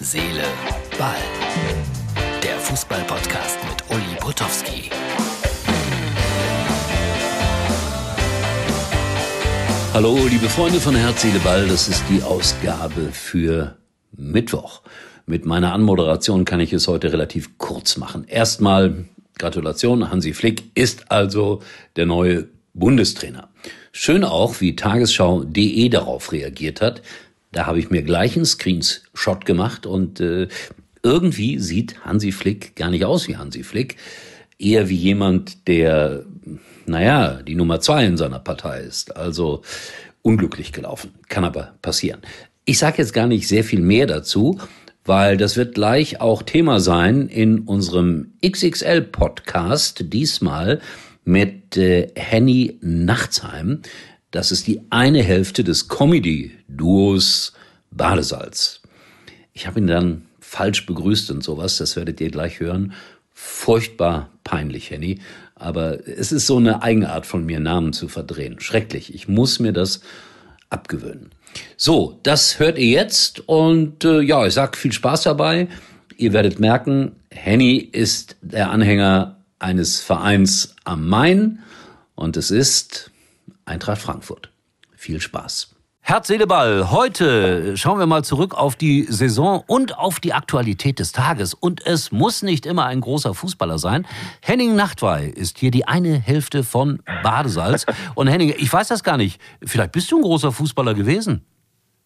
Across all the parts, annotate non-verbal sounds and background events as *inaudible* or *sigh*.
Seele, Ball. Der Fußball-Podcast mit Uli Potowski. Hallo, liebe Freunde von Herz, Seele, Ball. Das ist die Ausgabe für Mittwoch. Mit meiner Anmoderation kann ich es heute relativ kurz machen. Erstmal Gratulation, Hansi Flick ist also der neue Bundestrainer. Schön auch, wie Tagesschau.de darauf reagiert hat. Da habe ich mir gleich einen Screenshot gemacht und äh, irgendwie sieht Hansi Flick gar nicht aus wie Hansi Flick. Eher wie jemand, der, naja, die Nummer zwei in seiner Partei ist. Also unglücklich gelaufen. Kann aber passieren. Ich sage jetzt gar nicht sehr viel mehr dazu, weil das wird gleich auch Thema sein in unserem XXL-Podcast, diesmal mit äh, Henny Nachtsheim. Das ist die eine Hälfte des Comedy-Duos Badesalz. Ich habe ihn dann falsch begrüßt und sowas, das werdet ihr gleich hören. Furchtbar peinlich, Henny. Aber es ist so eine Eigenart von mir, Namen zu verdrehen. Schrecklich. Ich muss mir das abgewöhnen. So, das hört ihr jetzt und äh, ja, ich sag viel Spaß dabei. Ihr werdet merken, Henny ist der Anhänger eines Vereins am Main und es ist Eintracht Frankfurt. Viel Spaß. Herz, Seele, Ball. Heute schauen wir mal zurück auf die Saison und auf die Aktualität des Tages. Und es muss nicht immer ein großer Fußballer sein. Henning Nachtwey ist hier die eine Hälfte von Badesalz. *laughs* Und Henning, ich weiß das gar nicht. Vielleicht bist du ein großer Fußballer gewesen.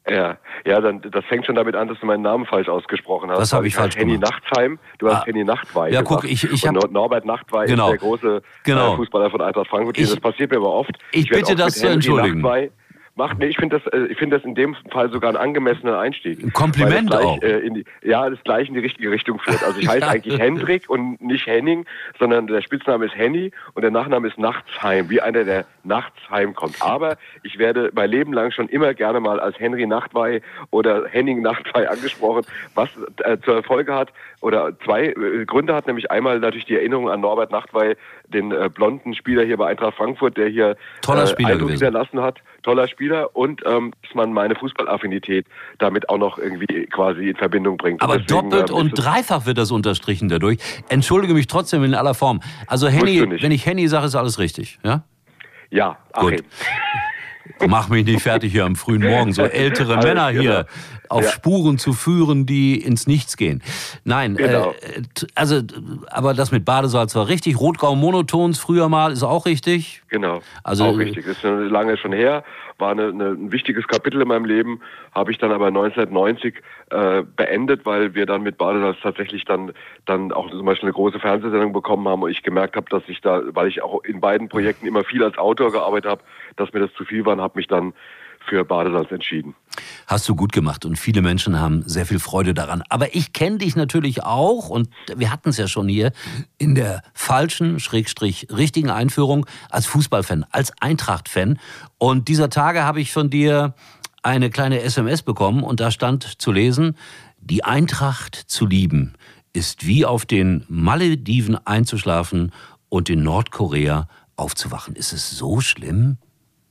Ja, ja, dann das fängt schon damit an, dass du meinen Namen falsch ausgesprochen hast. Das habe ich falsch Henny gemacht. Nachtsheim, du hast Ah. Henny Nachtwey. Ja, gesagt. guck, ich- ich Und hab- Norbert Nachtwey Genau. ist der große Genau. äh, Fußballer von Eintracht Frankfurt. Ich- das passiert mir aber oft. Ich werd bitte das zu entschuldigen. Nachtwey Macht, nee, ich finde das, äh, ich finde das in dem Fall sogar ein angemessener Einstieg. Ein Kompliment das auch. gleich, Äh, in die, ja, das gleich in die richtige Richtung führt. Also ich *laughs* heiße Ja. eigentlich Hendrik und nicht Henning, sondern der Spitzname ist Henny und der Nachname ist Nachtsheim, wie einer, der nachts heimkommt. Aber ich werde mein Leben lang schon immer gerne mal als Henry Nachtwey oder Henning Nachtwey angesprochen, was äh, zur Folge hat oder zwei äh, Gründe hat, nämlich einmal natürlich die Erinnerung an Norbert Nachtwey, den äh, blonden Spieler hier bei Eintracht Frankfurt, der hier Toller Spieler Eindruck gewesen. hinterlassen hat. Toller Spieler und ähm, dass man meine Fußballaffinität damit auch noch irgendwie quasi in Verbindung bringt. Aber deswegen, doppelt ähm, und dreifach wird das unterstrichen dadurch. Entschuldige mich trotzdem in aller Form. Also Henny, wenn ich Henny sage, ist alles richtig. Ja? Ja, Gut. Mach mich nicht fertig hier am frühen Morgen, so ältere Alles Männer hier genau. auf Ja. Spuren zu führen, die ins Nichts gehen. Nein, Genau. äh, also, aber das mit Badesalz war richtig. Rotgau Monotons früher mal ist auch richtig. Genau, Also- auch richtig. Das ist lange schon her, war eine, eine, ein wichtiges Kapitel in meinem Leben, habe ich dann aber 1990 äh, beendet, weil wir dann mit Badesalz tatsächlich dann dann auch zum Beispiel eine große Fernsehsendung bekommen haben und ich gemerkt habe, dass ich da, weil ich auch in beiden Projekten immer viel als Autor gearbeitet habe, dass mir das zu viel war und habe mich dann für Badesalz entschieden. Hast du gut gemacht und viele Menschen haben sehr viel Freude daran. Aber ich kenne dich natürlich auch und wir hatten es ja schon hier in der falschen, schrägstrich richtigen Einführung als Fußballfan, als Eintracht-Fan. Und dieser Tage habe ich von dir eine kleine SMS bekommen und da stand zu lesen, die Eintracht zu lieben ist wie auf den Malediven einzuschlafen und in Nordkorea aufzuwachen. Ist es so schlimm?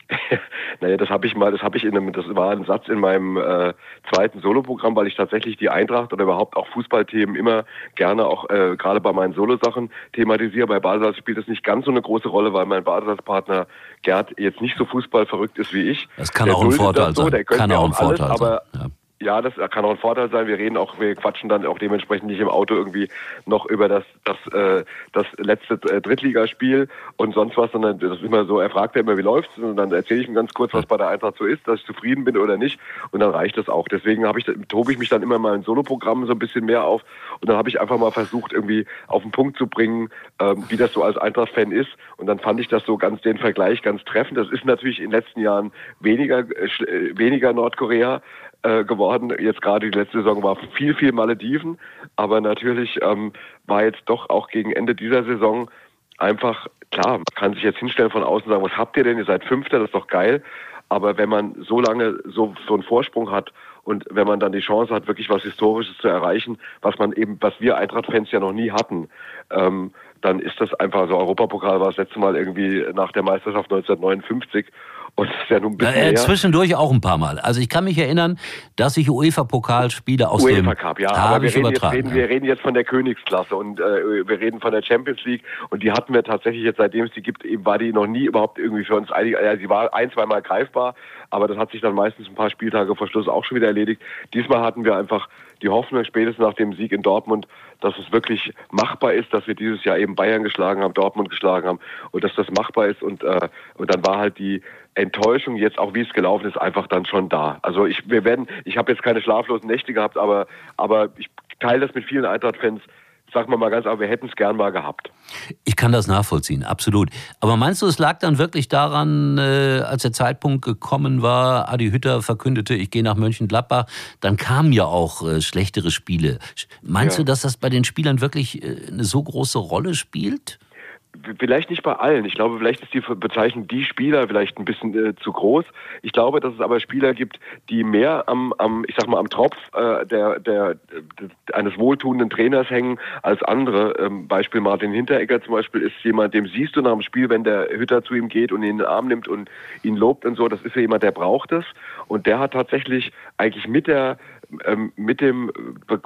*laughs* Naja, das habe ich mal, das habe ich in einem, das war ein Satz in meinem äh, zweiten Soloprogramm, weil ich tatsächlich die Eintracht oder überhaupt auch Fußballthemen immer gerne auch äh, gerade bei meinen Solosachen thematisiere. Bei Badesalz spielt das nicht ganz so eine große Rolle, weil mein Badesalzpartner Gerd jetzt nicht so fußballverrückt ist wie ich. Das kann Der auch ein Vorteil das so, sein. der Kann auch ein alles, Vorteil aber sein. Ja. Ja, das kann auch ein Vorteil sein. Wir reden auch, wir quatschen dann auch dementsprechend nicht im Auto irgendwie noch über das das äh, das letzte äh, Drittligaspiel und sonst was, sondern das ist immer so. Er fragt ja immer, wie läuft's, und dann erzähle ich ihm ganz kurz, was bei der Eintracht so ist, dass ich zufrieden bin oder nicht, und dann reicht das auch. Deswegen habe ich, tobe ich mich dann immer mal in Soloprogrammen so ein bisschen mehr auf, und dann habe ich einfach mal versucht, irgendwie auf den Punkt zu bringen, ähm, wie das so als Eintracht-Fan ist, und dann fand ich das so ganz den Vergleich ganz treffend. Das ist natürlich in den letzten Jahren weniger äh, äh, weniger Nordkorea äh, geworden. Jetzt gerade die letzte Saison war viel, viel Malediven, aber natürlich ähm, war jetzt doch auch gegen Ende dieser Saison einfach, klar, man kann sich jetzt hinstellen von außen und sagen, was habt ihr denn? Ihr seid Fünfter, das ist doch geil. Aber wenn man so lange so, so einen Vorsprung hat und wenn man dann die Chance hat, wirklich was Historisches zu erreichen, was man eben, was wir Eintracht-Fans ja noch nie hatten, ähm, dann ist das einfach so. Europapokal war das letzte Mal irgendwie nach der Meisterschaft 1959 Und das ist ja nun ein bisschen äh, Zwischendurch auch ein paar Mal. Also ich kann mich erinnern, dass ich UEFA-Pokalspiele aus UEFA dem Cup, ja. Aber wir reden, jetzt, reden, ja. wir reden jetzt von der Königsklasse und äh, wir reden von der Champions League und die hatten wir tatsächlich jetzt, seitdem es die gibt, eben war die noch nie überhaupt irgendwie für uns einig. Ja, sie war ein, zweimal greifbar, aber das hat sich dann meistens ein paar Spieltage vor Schluss auch schon wieder erledigt. Diesmal hatten wir einfach die Hoffnung spätestens nach dem Sieg in Dortmund, dass es wirklich machbar ist, dass wir dieses Jahr eben Bayern geschlagen haben, Dortmund geschlagen haben und dass das machbar ist und äh, und dann war halt die Enttäuschung jetzt auch wie es gelaufen ist einfach dann schon da. Also ich wir werden ich habe jetzt keine schlaflosen Nächte gehabt, aber aber ich teile das mit vielen Eintracht-Fans sagen wir mal ganz aber wir hätten es gern mal gehabt. Ich kann das nachvollziehen, absolut. Aber meinst du, es lag dann wirklich daran, äh, als der Zeitpunkt gekommen war, Adi Hütter verkündete, ich gehe nach Mönchengladbach, dann kamen ja auch äh, schlechtere Spiele. Meinst ja. du, dass das bei den Spielern wirklich äh, eine so große Rolle spielt? Vielleicht nicht bei allen. Ich glaube, vielleicht ist die Bezeichnung die Spieler vielleicht ein bisschen äh, zu groß. Ich glaube, dass es aber Spieler gibt, die mehr am, am ich sag mal, am Tropf äh, der, der, der, eines wohltuenden Trainers hängen als andere. Ähm, Beispiel Martin Hinteregger zum Beispiel ist jemand, dem siehst du nach dem Spiel, wenn der Hütter zu ihm geht und ihn in den Arm nimmt und ihn lobt und so. Das ist ja jemand, der braucht es. Und der hat tatsächlich eigentlich mit der ähm, mit dem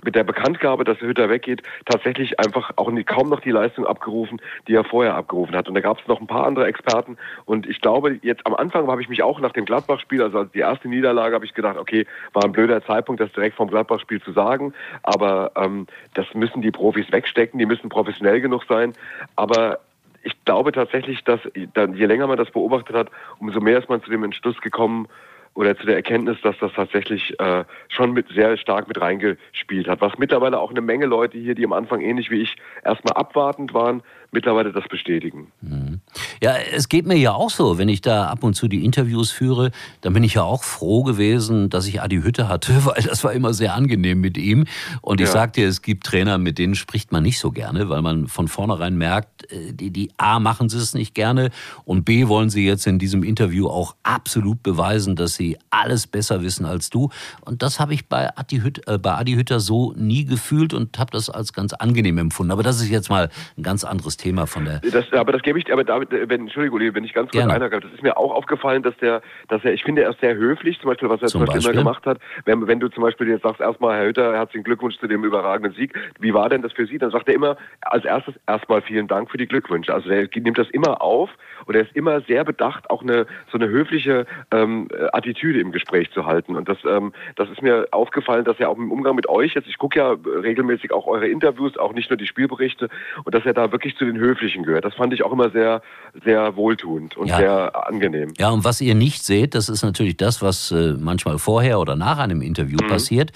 mit der Bekanntgabe, dass Hütter weggeht, tatsächlich einfach auch nie, kaum noch die Leistung abgerufen, die er vorher abgerufen hat. Und da gab es noch ein paar andere Experten. Und ich glaube, jetzt am Anfang habe ich mich auch nach dem Gladbach-Spiel, also die erste Niederlage, habe ich gedacht, okay, war ein blöder Zeitpunkt, das direkt vom Gladbach-Spiel zu sagen. Aber ähm, das müssen die Profis wegstecken, die müssen professionell genug sein. Aber ich glaube tatsächlich, dass dann, je länger man das beobachtet hat, umso mehr ist man zu dem Entschluss gekommen, oder zu der Erkenntnis, dass das tatsächlich äh, schon mit sehr stark mit reingespielt hat. Was mittlerweile auch eine Menge Leute hier, die am Anfang ähnlich wie ich erstmal abwartend waren, mittlerweile das bestätigen. Mhm. Ja, es geht mir ja auch so, wenn ich da ab und zu die Interviews führe, dann bin ich ja auch froh gewesen, dass ich Adi Hütte hatte, *laughs* weil das war immer sehr angenehm mit ihm. Und ich ja. sag dir, es gibt Trainer, mit denen spricht man nicht so gerne, weil man von vornherein merkt, äh, die, die A machen sie es nicht gerne und B wollen sie jetzt in diesem Interview auch absolut beweisen, dass sie alles besser wissen als du. Und das habe ich bei Adi, Hütter, äh, bei Adi Hütter so nie gefühlt und habe das als ganz angenehm empfunden. Aber das ist jetzt mal ein ganz anderes Thema. Thema von der. Das, aber das gebe ich, aber David, wenn, Entschuldigung, wenn ich ganz kurz einhabe, das ist mir auch aufgefallen, dass der, dass er, ich finde, er ist sehr höflich, zum Beispiel, was er zum, zum Beispiel, Beispiel, immer gemacht hat. Wenn, wenn du zum Beispiel jetzt sagst, erstmal, Herr Hütter, herzlichen Glückwunsch zu dem überragenden Sieg. Wie war denn das für Sie? Dann sagt er immer, als erstes erstmal vielen Dank für die Glückwünsche. Also er nimmt das immer auf und er ist immer sehr bedacht, auch eine, so eine höfliche ähm, Attitüde im Gespräch zu halten. Und das, ähm, das ist mir aufgefallen, dass er auch im Umgang mit euch jetzt, ich gucke ja regelmäßig auch eure Interviews, auch nicht nur die Spielberichte, und dass er da wirklich zu den Höflichen gehört. Das fand ich auch immer sehr, sehr wohltuend und ja. sehr angenehm. Ja, und was ihr nicht seht, das ist natürlich das, was äh, manchmal vorher oder nach einem Interview mhm. passiert.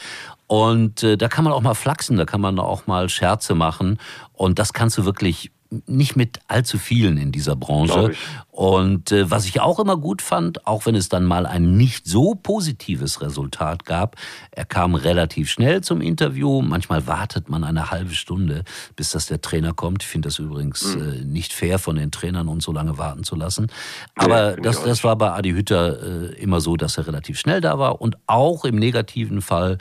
Und äh, da kann man auch mal flachsen, da kann man auch mal Scherze machen. Und das kannst du wirklich nicht mit allzu vielen in dieser Branche. Und äh, was ich auch immer gut fand, auch wenn es dann mal ein nicht so positives Resultat gab, er kam relativ schnell zum Interview. Manchmal wartet man eine halbe Stunde, bis das der Trainer kommt. Ich finde das übrigens mhm. äh, nicht fair von den Trainern, uns so lange warten zu lassen. Aber nee, das, das war bei Adi Hütter äh, immer so, dass er relativ schnell da war und auch im negativen Fall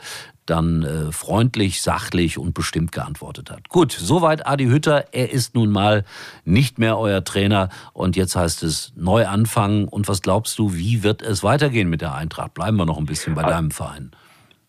dann äh, freundlich, sachlich und bestimmt geantwortet hat. Gut, soweit Adi Hütter. Er ist nun mal nicht mehr euer Trainer und jetzt heißt es neu anfangen. Und was glaubst du, wie wird es weitergehen mit der Eintracht? Bleiben wir noch ein bisschen bei ah. deinem Verein.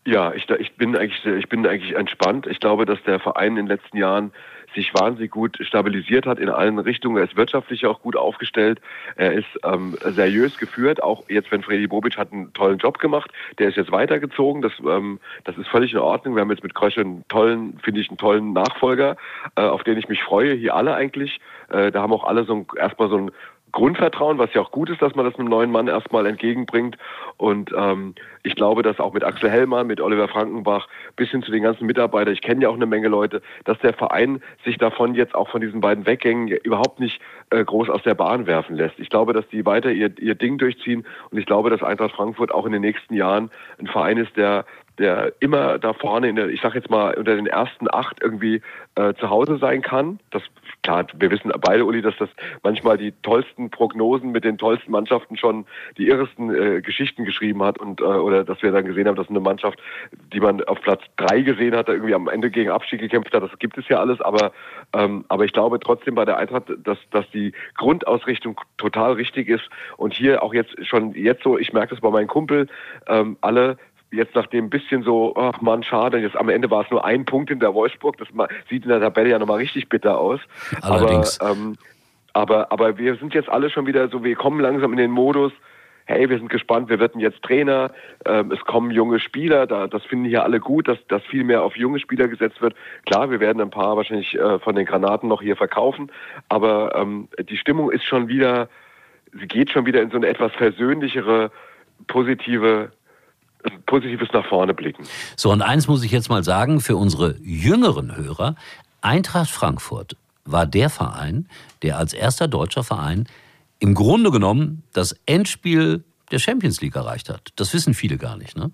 Ja, ich, ich, bin eigentlich, ich bin eigentlich entspannt. Ich glaube, dass der Verein in den letzten Jahren sich wahnsinnig gut stabilisiert hat in allen Richtungen. Er ist wirtschaftlich auch gut aufgestellt. Er ist ähm, seriös geführt. Auch jetzt, wenn Freddy Bobic hat einen tollen Job gemacht. Der ist jetzt weitergezogen. Das, ähm, das ist völlig in Ordnung. Wir haben jetzt mit Krösche einen tollen, finde ich, einen tollen Nachfolger, äh, auf den ich mich freue. Hier alle eigentlich. Äh, da haben auch alle so ein, erstmal so ein Grundvertrauen, was ja auch gut ist, dass man das einem neuen Mann erstmal entgegenbringt. Und ähm, ich glaube, dass auch mit Axel Hellmann, mit Oliver Frankenbach, bis hin zu den ganzen Mitarbeitern, ich kenne ja auch eine Menge Leute, dass der Verein sich davon jetzt auch von diesen beiden Weggängen überhaupt nicht äh, groß aus der Bahn werfen lässt. Ich glaube, dass die weiter ihr, ihr Ding durchziehen und ich glaube, dass Eintracht Frankfurt auch in den nächsten Jahren ein Verein ist, der, der immer da vorne, in der, ich sag jetzt mal, unter den ersten acht irgendwie äh, zu Hause sein kann. Das klar, wir wissen beide, Uli, dass das manchmal die tollsten Prognosen mit den tollsten Mannschaften schon die irresten äh, Geschichten geschrieben hat und äh, oder dass wir dann gesehen haben, dass eine Mannschaft, die man auf Platz drei gesehen hat, da irgendwie am Ende gegen Abstieg gekämpft hat. Das gibt es ja alles, aber ähm, aber ich glaube trotzdem bei der Eintracht, dass dass die Grundausrichtung total richtig ist und hier auch jetzt schon jetzt so, ich merke das bei meinen Kumpel, ähm, alle jetzt nach dem bisschen so, ach man, schade, jetzt am Ende war es nur ein Punkt in der Wolfsburg, das sieht in der Tabelle ja nochmal richtig bitter aus. Allerdings. Aber, ähm, aber, aber wir sind jetzt alle schon wieder so, wir kommen langsam in den Modus, hey, wir sind gespannt, wir werden jetzt Trainer, ähm, es kommen junge Spieler, da, das finden hier alle gut, dass, dass viel mehr auf junge Spieler gesetzt wird. Klar, wir werden ein paar wahrscheinlich äh, von den Granaten noch hier verkaufen, aber ähm, die Stimmung ist schon wieder, sie geht schon wieder in so eine etwas versöhnlichere, positive Positives nach vorne blicken. So, und eins muss ich jetzt mal sagen für unsere jüngeren Hörer. Eintracht Frankfurt war der Verein, der als erster deutscher Verein im Grunde genommen das Endspiel der Champions League erreicht hat. Das wissen viele gar nicht, ne?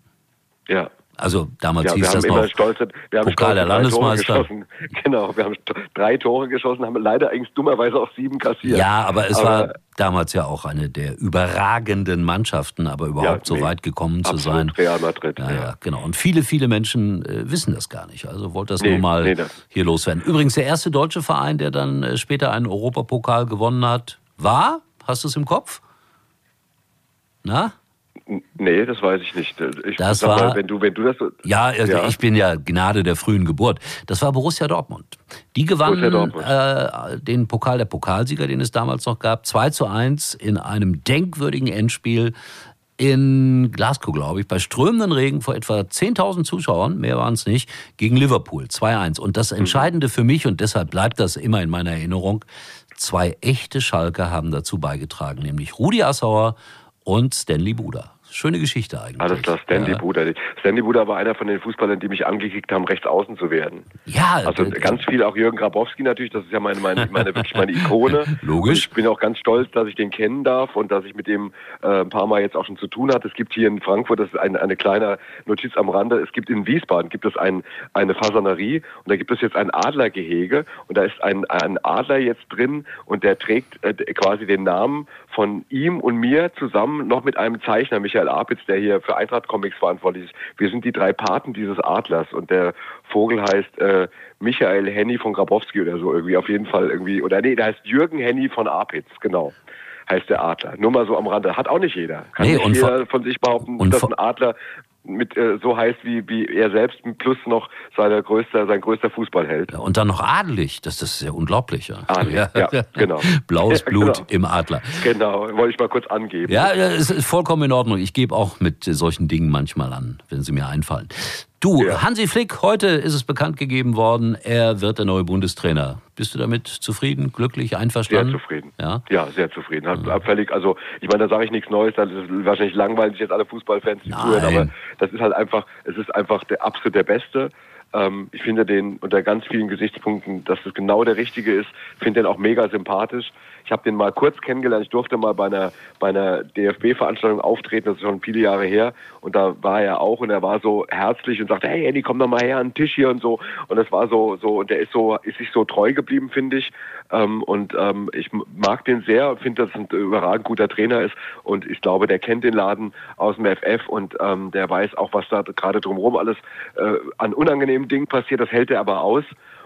Ja. Also damals ja, hieß das noch stolze, wir haben Pokal der Landesmeister. *laughs* Genau, wir haben drei Tore geschossen, haben leider eigentlich dummerweise auch sieben kassiert. Ja, aber es aber, war damals ja auch eine der überragenden Mannschaften, aber überhaupt ja, nee, so weit gekommen zu sein. Real Madrid. Ja, ja, genau. Und viele, viele Menschen äh, wissen das gar nicht. Also wollte das nee, nur mal nee, das. hier loswerden. Übrigens der erste deutsche Verein, der dann äh, später einen Europapokal gewonnen hat, war, hast du es im Kopf? Na? Nee, das weiß ich nicht. Ich das war, mal, wenn du, wenn du das. Ja, also ja, ich bin ja Gnade der frühen Geburt. Das war Borussia Dortmund. Die gewannen Dortmund. Äh, den Pokal der Pokalsieger, den es damals noch gab, 2 zu 1 in einem denkwürdigen Endspiel in Glasgow, glaube ich, bei strömenden Regen vor etwa 10.000 Zuschauern, mehr waren es nicht, gegen Liverpool 2-1. Und das mhm. Entscheidende für mich, und deshalb bleibt das immer in meiner Erinnerung, zwei echte Schalker haben dazu beigetragen, nämlich Rudi Assauer und Stanley Buda. Schöne Geschichte eigentlich. Alles klar, Stanley ja. Buda. Stanley Buda war einer von den Fußballern, die mich angekickt haben, rechts außen zu werden. Ja. Also ganz viel, auch Jürgen Grabowski natürlich, das ist ja meine, meine, meine wirklich meine Ikone. *laughs* Logisch. Und ich bin auch ganz stolz, dass ich den kennen darf und dass ich mit dem äh, ein paar Mal jetzt auch schon zu tun hatte. Es gibt hier in Frankfurt, das ist ein, eine kleine Notiz am Rande, es gibt in Wiesbaden gibt es ein, eine Fasanerie und da gibt es jetzt ein Adlergehege und da ist ein, ein Adler jetzt drin und der trägt äh, quasi den Namen von ihm und mir zusammen noch mit einem Zeichner, Michael Apitz, der hier für Eintracht Comics verantwortlich ist. Wir sind die drei Paten dieses Adlers und der Vogel heißt äh, Michael Henny von Grabowski oder so irgendwie auf jeden Fall irgendwie oder nee, der heißt Jürgen Henny von Apitz, genau heißt der Adler. Nur mal so am Rande. Hat auch nicht jeder. Kann nee, nicht jeder von sich behaupten, dass ein Adler mit äh, so heißt wie, wie er selbst, plus noch seine größter, sein größter Fußballheld. Ja, und dann noch adelig, das, das ist ja unglaublich. Ja, adelig, ja, ja *laughs* genau. Blaues *laughs* Blut genau. im Adler. Genau, wollte ich mal kurz angeben. Ja, es ist vollkommen in Ordnung. Ich gebe auch mit solchen Dingen manchmal an, wenn sie mir einfallen. Du, ja. Hansi Flick, heute ist es bekannt gegeben worden, er wird der neue Bundestrainer. Bist du damit zufrieden, glücklich, einverstanden? Sehr zufrieden. Ja, ja sehr zufrieden. Hat ja. völlig, also ich meine, da sage ich nichts Neues, das ist wahrscheinlich langweilig jetzt alle Fußballfans die zuhören, aber das ist halt einfach, es ist einfach der absolut der Beste. Ähm, ich finde den unter ganz vielen Gesichtspunkten, dass es genau der Richtige ist. Finde den auch mega sympathisch. Ich habe den mal kurz kennengelernt. Ich durfte mal bei einer, bei einer DFB-Veranstaltung auftreten, das ist schon viele Jahre her. Und da war er auch und er war so herzlich und sagte, hey Andy, komm doch mal her an den Tisch hier und so. Und das war so, so, und der ist so, ist sich so treu geblieben, finde ich. Ähm, und ähm, ich mag den sehr, finde, dass er ein überragend guter Trainer ist. Und ich glaube, der kennt den Laden aus dem FF und ähm, der weiß auch, was da gerade drumherum alles äh, an unangenehmen Dingen passiert. Das hält er aber aus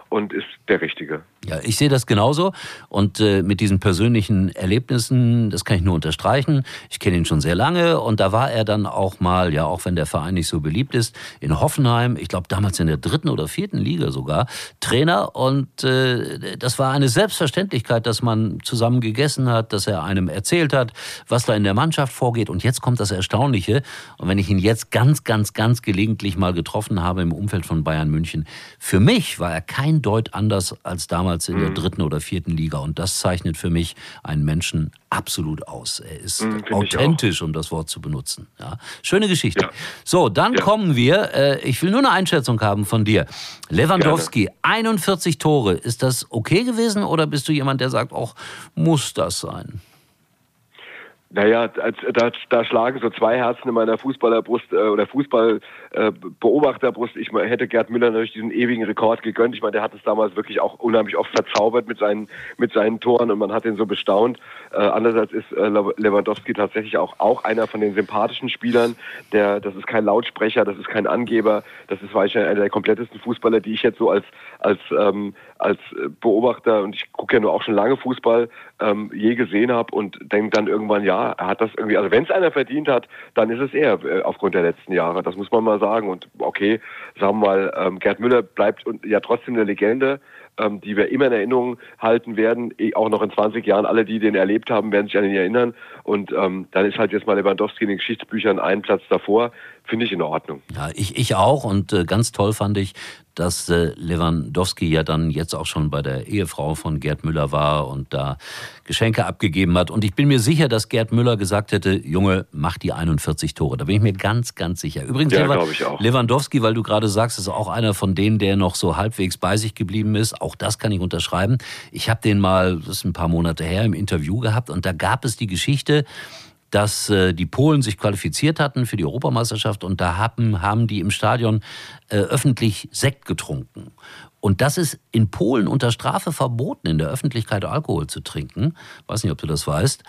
und ist der Richtige. Ja, ich sehe das genauso. Und äh, mit diesen persönlichen Erlebnissen, das kann ich nur unterstreichen. Ich kenne ihn schon sehr lange und da war er dann auch mal, ja, auch wenn der Verein nicht so beliebt ist, in Hoffenheim, ich glaube damals in der dritten oder vierten Liga sogar, Trainer. Und äh, das war eine Selbstverständlichkeit, dass man zusammen gegessen hat, dass er einem erzählt hat, was da in der Mannschaft vorgeht. Und jetzt kommt das Erstaunliche. Und wenn ich ihn jetzt ganz, ganz, ganz gelegentlich mal getroffen habe im Umfeld von Bayern München, für mich war er kein Deut anders als damals damals in mhm. der dritten oder vierten Liga. Und das zeichnet für mich einen Menschen absolut aus. Er ist mhm, authentisch, um das Wort zu benutzen. Ja. Schöne Geschichte. Ja. So, dann ja. kommen wir. Äh, ich will nur eine Einschätzung haben von dir. Lewandowski, Gerne. 41 Tore. Ist das okay gewesen oder bist du jemand, der sagt, auch muss das sein? Naja, da, da schlagen so zwei Herzen in meiner Fußballerbrust äh, oder Fußball äh, Beobachterbrust. Ich hätte Gerd Müller natürlich diesen ewigen Rekord gegönnt. Ich meine, der hat es damals wirklich auch unheimlich oft verzaubert mit seinen, mit seinen Toren und man hat ihn so bestaunt. Äh, andererseits ist äh, Lewandowski tatsächlich auch, auch einer von den sympathischen Spielern. Der, das ist kein Lautsprecher, das ist kein Angeber, das ist wahrscheinlich einer der komplettesten Fußballer, die ich jetzt so als, als, ähm, als Beobachter, und ich gucke ja nur auch schon lange Fußball, ähm, je gesehen habe und denke dann irgendwann, ja, er hat das irgendwie, also wenn es einer verdient hat, dann ist es er aufgrund der letzten Jahre. Das muss man mal sagen. Und okay, sagen wir mal, ähm, Gerd Müller bleibt ja trotzdem eine Legende ähm, die wir immer in Erinnerung halten werden. Eh, auch noch in 20 Jahren, alle, die den erlebt haben, werden sich an ihn erinnern. Und ähm, dann ist halt jetzt mal Lewandowski in den Geschichtsbüchern einen Platz davor. Finde ich in Ordnung. Ja, ich, ich auch. Und äh, ganz toll fand ich, dass äh, Lewandowski ja dann jetzt auch schon bei der Ehefrau von Gerd Müller war und da Geschenke abgegeben hat. Und ich bin mir sicher, dass Gerd Müller gesagt hätte, Junge, mach die 41 Tore. Da bin ich mir ganz, ganz sicher. Übrigens, ja, Lewandowski, weil du gerade sagst, ist auch einer von denen, der noch so halbwegs bei sich geblieben ist. Auch das kann ich unterschreiben. Ich habe den mal, das ist ein paar Monate her, im Interview gehabt und da gab es die Geschichte, dass äh, die Polen sich qualifiziert hatten für die Europameisterschaft und da haben, haben die im Stadion äh, öffentlich Sekt getrunken. Und das ist in Polen unter Strafe verboten, in der Öffentlichkeit Alkohol zu trinken. Weiß nicht, ob du das weißt.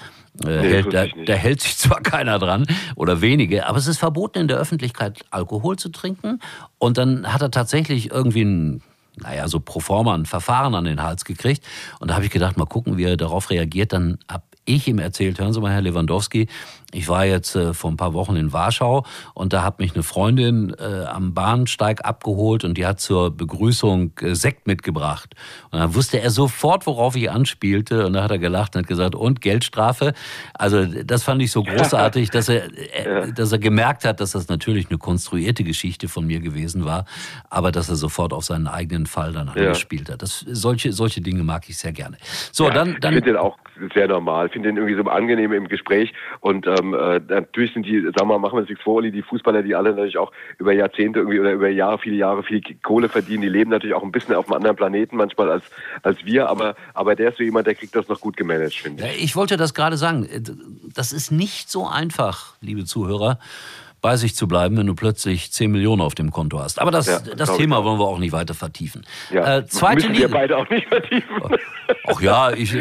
Äh, nee, hält, da, da, hält sich zwar keiner dran oder wenige, aber es ist verboten, in der Öffentlichkeit Alkohol zu trinken. Und dann hat er tatsächlich irgendwie ein naja, so pro forma ein Verfahren an den Hals gekriegt. Und da habe ich gedacht, mal gucken, wie er darauf reagiert. Dann habe ich ihm erzählt, hören Sie mal, Herr Lewandowski, ich war jetzt äh, vor ein paar Wochen in Warschau und da hat mich eine Freundin äh, am Bahnsteig abgeholt und die hat zur Begrüßung äh, Sekt mitgebracht. Und dann wusste er sofort, worauf ich anspielte und da hat er gelacht und hat gesagt, und Geldstrafe? Also das fand ich so großartig, dass er, äh, dass er gemerkt hat, dass das natürlich eine konstruierte Geschichte von mir gewesen war, aber dass er sofort auf seinen eigenen Fall dann angespielt hat. Das, solche, solche Dinge mag ich sehr gerne. So, ja, dann, dann. Ich finde den auch sehr normal, ich finde den irgendwie so angenehm im Gespräch und ähm, ähm, äh, natürlich sind die, sagen wir mal, machen wir uns nichts vor, die Fußballer, die alle natürlich auch über Jahrzehnte irgendwie oder über Jahre, viele Jahre viel Kohle verdienen, die leben natürlich auch ein bisschen auf einem anderen Planeten manchmal als, als wir, aber, aber der ist so jemand, der kriegt das noch gut gemanagt, finde ich. Ich wollte das gerade sagen. Das ist nicht so einfach, liebe Zuhörer bei sich zu bleiben, wenn du plötzlich 10 Millionen auf dem Konto hast. Aber das, ja, das Thema wollen wir auch nicht weiter vertiefen. Ja, äh, zweite Liga. wir beide auch nicht vertiefen. Ach ja, ich,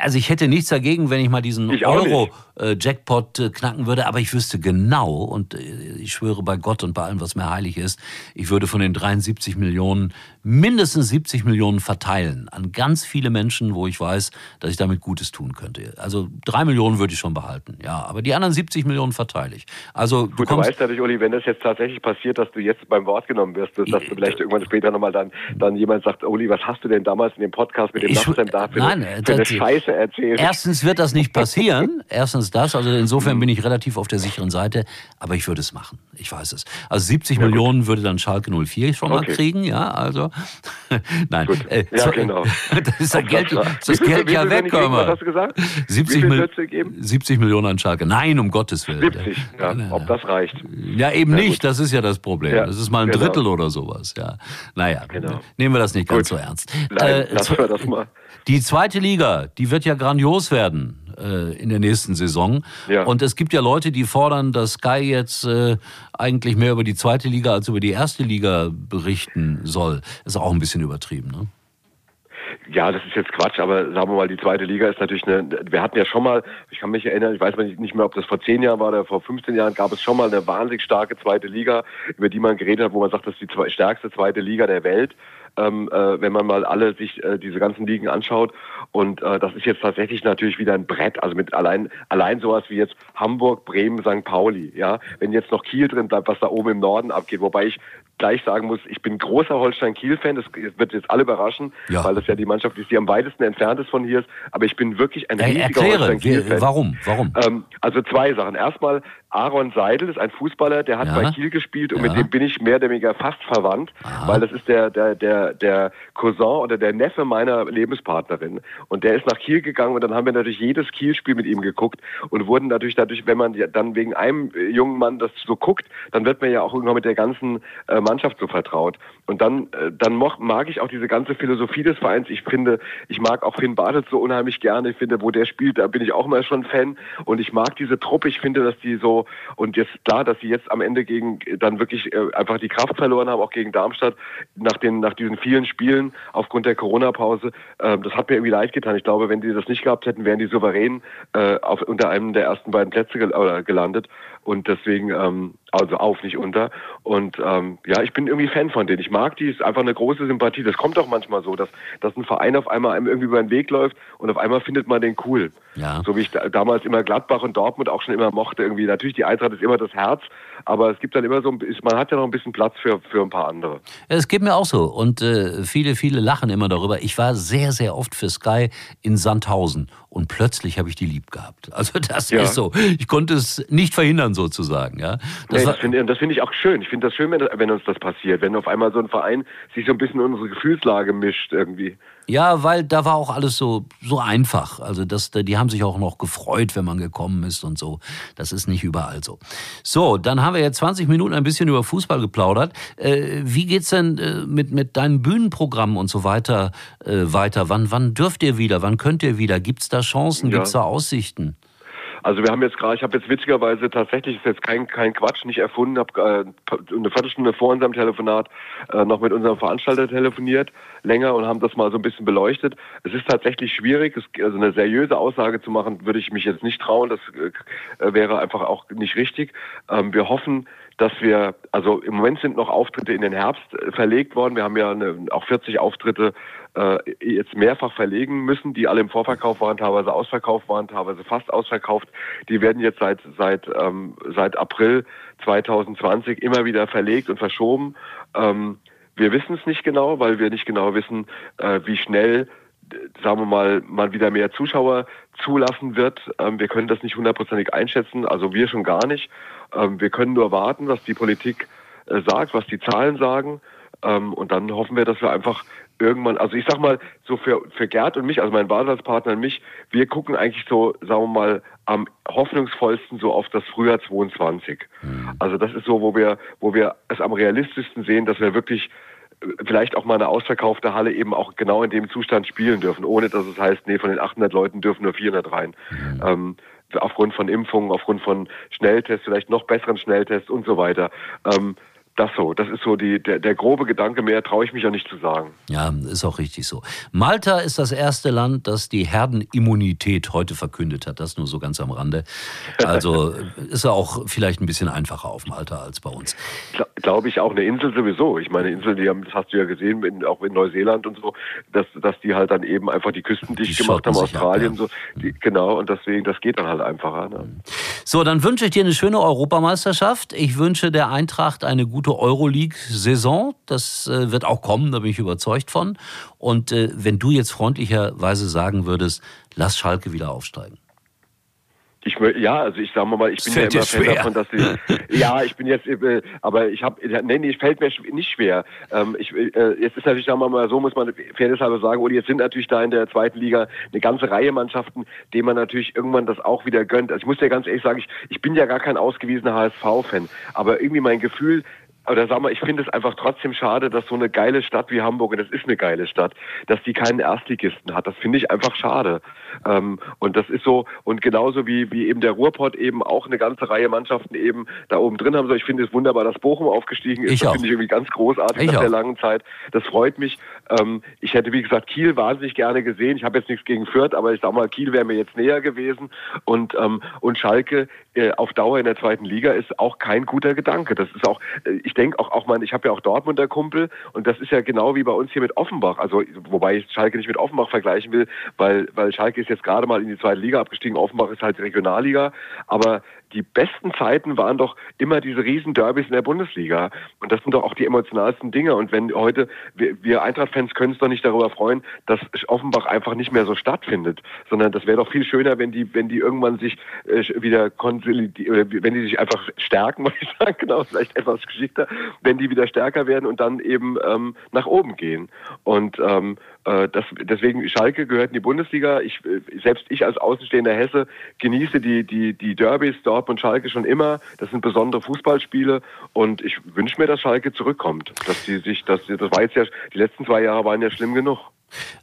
also ich hätte nichts dagegen, wenn ich mal diesen Euro-Jackpot äh, knacken würde, aber ich wüsste genau, und äh, ich schwöre bei Gott und bei allem, was mir heilig ist, ich würde von den 73 Millionen mindestens 70 Millionen verteilen an ganz viele Menschen, wo ich weiß, dass ich damit Gutes tun könnte. Also drei Millionen würde ich schon behalten, ja, aber die anderen 70 Millionen verteile ich. Also Gut, du, weißt natürlich, Uli, wenn das jetzt tatsächlich passiert, dass du jetzt beim Wort genommen wirst, dass du vielleicht irgendwann später nochmal dann, dann jemand sagt, Uli, was hast du denn damals in dem Podcast mit dem Nachtsem da für, nein, für eine Scheiße erzählt? Erstens wird das nicht passieren, *laughs* erstens das, also insofern mhm. bin ich relativ auf der sicheren Seite, aber ich würde es machen, ich weiß es. Also 70 ja, Millionen gut. würde dann Schalke 04 schon okay. mal kriegen, ja, also *laughs* nein. Gut. Äh, ja, genau. *laughs* das ist das Geld, das, das Geld ja weg, Was hast du gesagt? 70, Mil 70 Millionen an Schalke. Nein, um Gottes Willen. 70, ja. Ob das reicht. Ja, eben ja, nicht, das ist ja das Problem. Ja, das ist mal ein genau. Drittel oder sowas, ja. Naja, genau. nehmen wir das nicht ganz gut. so ernst. Nein, äh, lassen wir das mal. *laughs* Die zweite Liga, die wird ja grandios werden äh, in der nächsten Saison. Ja. Und es gibt ja Leute, die fordern, dass Sky jetzt äh, eigentlich mehr über die zweite Liga als über die erste Liga berichten soll. Ist auch ein bisschen übertrieben, ne? Ja, das ist jetzt Quatsch, aber sagen wir mal, die zweite Liga ist natürlich eine, wir hatten ja schon mal, ich kann mich erinnern, ich weiß nicht mehr, ob das vor zehn Jahren war oder vor 15 Jahren, gab es schon mal eine wahnsinnig starke zweite Liga, über die man geredet hat, wo man sagt, das ist die stärkste zweite Liga der Welt ähm, äh, wenn man mal alle sich äh, diese ganzen Ligen anschaut. Und äh, das ist jetzt tatsächlich natürlich wieder ein Brett. Also mit allein allein sowas wie jetzt Hamburg, Bremen, St. Pauli. Ja, wenn jetzt noch Kiel drin bleibt, was da oben im Norden abgeht. Wobei ich gleich sagen muss, ich bin großer Holstein-Kiel-Fan. Das wird jetzt alle überraschen, ja. weil das ja die Mannschaft ist, die am weitesten entfernt ist von hier ist. Aber ich bin wirklich ein riesiger Holstein-Kiel-Fan. Warum? Warum? Ähm, also zwei Sachen. Erstmal Aaron Seidel ist ein Fußballer, der hat ja. bei Kiel gespielt und ja. mit dem bin ich mehr oder weniger fast verwandt, Aha. weil das ist der, der, der, der Cousin oder der Neffe meiner Lebenspartnerin. Und der ist nach Kiel gegangen und dann haben wir natürlich jedes Kielspiel mit ihm geguckt und wurden natürlich dadurch, wenn man dann wegen einem jungen Mann das so guckt, dann wird man ja auch irgendwann mit der ganzen äh, Mannschaft so vertraut. Und dann, äh, dann mag ich auch diese ganze Philosophie des Vereins. Ich finde, ich mag auch Finn Bartels so unheimlich gerne. Ich finde, wo der spielt, da bin ich auch immer schon Fan. Und ich mag diese Truppe. Ich finde, dass die so. Und jetzt klar, dass sie jetzt am Ende gegen dann wirklich äh, einfach die Kraft verloren haben, auch gegen Darmstadt, nach den nach diesen vielen Spielen aufgrund der Corona-Pause. Äh, das hat mir irgendwie leid getan. Ich glaube, wenn die das nicht gehabt hätten, wären die souverän äh, auf, unter einem der ersten beiden Plätze gel gelandet. Und deswegen, ähm, also auf, nicht unter. Und ähm, ja, ich bin irgendwie Fan von denen. Ich mag die, ist einfach eine große Sympathie. Das kommt auch manchmal so, dass, dass ein Verein auf einmal einem irgendwie über den Weg läuft und auf einmal findet man den cool. Ja. So wie ich da, damals immer Gladbach und Dortmund auch schon immer mochte. Irgendwie. Natürlich, die Eintracht ist immer das Herz, aber es gibt dann immer so, man hat ja noch ein bisschen Platz für, für ein paar andere. Es geht mir auch so. Und äh, viele, viele lachen immer darüber. Ich war sehr, sehr oft für Sky in Sandhausen und plötzlich habe ich die lieb gehabt. Also das ja. ist so. Ich konnte es nicht verhindern sozusagen. Ja, das, nee, das finde find ich auch schön. Ich finde das schön, wenn, wenn uns das passiert, wenn auf einmal so ein Verein sich so ein bisschen in unsere Gefühlslage mischt irgendwie. Ja, weil da war auch alles so, so einfach. Also das, die haben sich auch noch gefreut, wenn man gekommen ist und so. Das ist nicht überall so. So, dann haben wir jetzt 20 Minuten ein bisschen über Fußball geplaudert. Äh, wie geht's denn äh, mit, mit deinem Bühnenprogramm und so weiter äh, weiter? Wann, wann dürft ihr wieder? Wann könnt ihr wieder? Gibt's da Chancen? Ja. Gibt's da Aussichten? Also wir haben jetzt gerade, ich habe jetzt witzigerweise tatsächlich, ist jetzt kein, kein Quatsch, nicht erfunden, habe äh, eine Viertelstunde vor unserem Telefonat äh, noch mit unserem Veranstalter telefoniert, länger und haben das mal so ein bisschen beleuchtet. Es ist tatsächlich schwierig, es, also eine seriöse Aussage zu machen, würde ich mich jetzt nicht trauen, das äh, wäre einfach auch nicht richtig. Ähm, wir hoffen, dass wir, also im Moment sind noch Auftritte in den Herbst äh, verlegt worden. Wir haben ja eine, auch 40 Auftritte äh, jetzt mehrfach verlegen müssen, die alle im Vorverkauf waren, teilweise ausverkauft waren, teilweise fast ausverkauft. Die werden jetzt seit seit ähm, seit April 2020 immer wieder verlegt und verschoben. Ähm, wir wissen es nicht genau, weil wir nicht genau wissen, äh, wie schnell sagen wir mal, mal wieder mehr Zuschauer zulassen wird. Ähm, wir können das nicht hundertprozentig einschätzen, also wir schon gar nicht. Ähm, wir können nur warten, was die Politik äh, sagt, was die Zahlen sagen. Ähm, und dann hoffen wir, dass wir einfach irgendwann, also ich sag mal, so für, für Gerd und mich, also mein Wahlplatzpartner und mich, wir gucken eigentlich so, sagen wir mal, am hoffnungsvollsten so auf das Frühjahr 22. Mhm. Also das ist so, wo wir, wo wir es am realistischsten sehen, dass wir wirklich äh, vielleicht auch mal eine ausverkaufte Halle eben auch genau in dem Zustand spielen dürfen, ohne dass es heißt, nee, von den 800 Leuten dürfen nur 400 rein. Mhm. Ähm, aufgrund von Impfungen, aufgrund von Schnelltests, vielleicht noch besseren Schnelltests und so weiter. Ähm, das so, das ist so die, der, der grobe Gedanke, mehr traue ich mich ja nicht zu sagen. Ja, ist auch richtig so. Malta ist das erste Land, das die Herdenimmunität heute verkündet hat. Das nur so ganz am Rande. Also *laughs* ist ja auch vielleicht ein bisschen einfacher auf Malta als bei uns. Glaube ich auch, eine Insel sowieso. Ich meine, Inseln, die haben, das hast du ja gesehen, in, auch in Neuseeland und so, dass, dass die halt dann eben einfach die Küsten dicht die gemacht haben, Australien ab, ja. so. Die, genau, und deswegen, das geht dann halt einfacher. Ne? So, dann wünsche ich dir eine schöne Europameisterschaft. Ich wünsche der Eintracht eine gute gute Euroleague-Saison. Das äh, wird auch kommen, da bin ich überzeugt von. Und äh, wenn du jetzt freundlicherweise sagen würdest, lass Schalke wieder aufsteigen. Ich, ja, also ich sage mal, ich bin ja immer Fan davon, dass ich, *laughs* ja, ich bin jetzt, äh, aber ich habe, nee, nee, fällt mir nicht schwer. Ähm, ich, äh, jetzt ist natürlich, sagen wir mal, so muss man fairnesshalber sagen, Uli, jetzt sind natürlich da in der zweiten Liga eine ganze Reihe Mannschaften, denen man natürlich irgendwann das auch wieder gönnt. Also ich muss dir ganz ehrlich sagen, ich, ich bin ja gar kein ausgewiesener HSV-Fan, aber irgendwie mein Gefühl oder sag mal, ich finde es einfach trotzdem schade, dass so eine geile Stadt wie Hamburg, und das ist eine geile Stadt, dass die keinen Erstligisten hat. Das finde ich einfach schade. Ähm, und das ist so, und genauso wie, wie eben der Ruhrpott eben auch eine ganze Reihe Mannschaften eben da oben drin haben. So, ich finde es wunderbar, dass Bochum aufgestiegen ist. Ich das finde ich irgendwie ganz großartig ich nach auch. der langen Zeit. Das freut mich. Ähm, ich hätte, wie gesagt, Kiel wahnsinnig gerne gesehen. Ich habe jetzt nichts gegen Fürth, aber ich sag mal, Kiel wäre mir jetzt näher gewesen. Und, ähm, und Schalke äh, auf Dauer in der zweiten Liga ist auch kein guter Gedanke. Das ist auch, äh, ich denke auch, auch mein, ich habe ja auch Dortmunder Kumpel und das ist ja genau wie bei uns hier mit Offenbach. Also, wobei ich Schalke nicht mit Offenbach vergleichen will, weil, weil Schalke ist jetzt gerade mal in die zweite Liga abgestiegen. Offenbach ist halt Regionalliga. Aber die besten Zeiten waren doch immer diese Riesenderbys in der Bundesliga. Und das sind doch auch die emotionalsten Dinge. Und wenn heute, wir, wir Eintracht-Fans können uns doch nicht darüber freuen, dass Offenbach einfach nicht mehr so stattfindet, sondern das wäre doch viel schöner, wenn die, wenn die irgendwann sich äh, wieder konsolidieren, wenn die sich einfach stärken, *laughs* muss ich sagen, genau, vielleicht etwas geschickter, wenn die wieder stärker werden und dann eben ähm, nach oben gehen. Und ähm, äh, das, deswegen, Schalke gehört in die Bundesliga. Ich, äh, selbst ich als außenstehender Hesse genieße die, die, die Derbys Dortmund Schalke schon immer. Das sind besondere Fußballspiele und ich wünsche mir, dass Schalke zurückkommt. Dass die sich, dass, das war jetzt ja, die letzten zwei Jahre waren ja schlimm genug.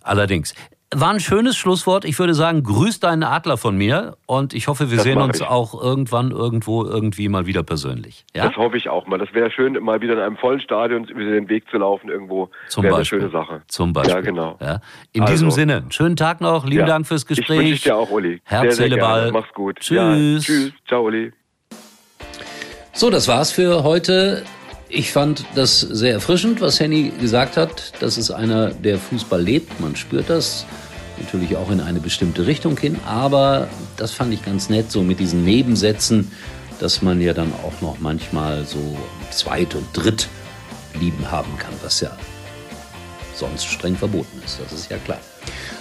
Allerdings. War ein schönes Schlusswort. Ich würde sagen, grüß deinen Adler von mir und ich hoffe, wir Das sehen uns ich. auch irgendwann irgendwo irgendwie mal wieder persönlich. Ja? Das hoffe ich auch mal. Das wäre schön, mal wieder in einem vollen Stadion über den Weg zu laufen irgendwo. Zum wäre eine Beispiel. schöne Sache. Zum Beispiel. Ja, genau. Ja. In Also. diesem Sinne, schönen Tag noch. Lieben Ja. Dank fürs Ich wünsche Gespräch. dir auch, Uli. Herz, sehr. Ball. Mach's gut. Tschüss. Ja, tschüss. Ciao, Uli. So, das war's für heute. Ich fand das sehr erfrischend, was Henny gesagt hat. Das ist einer, der Fußball lebt. Man spürt das natürlich auch in eine bestimmte Richtung hin. Aber das fand ich ganz nett, so mit diesen Nebensätzen, dass man ja dann auch noch manchmal so Zweit- und Drittlieben haben kann, was ja sonst streng verboten ist. Das ist ja klar.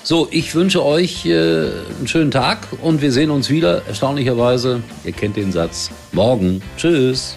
So, ich wünsche euch äh, einen schönen Tag und wir sehen uns wieder, erstaunlicherweise, ihr kennt den Satz, morgen. Tschüss.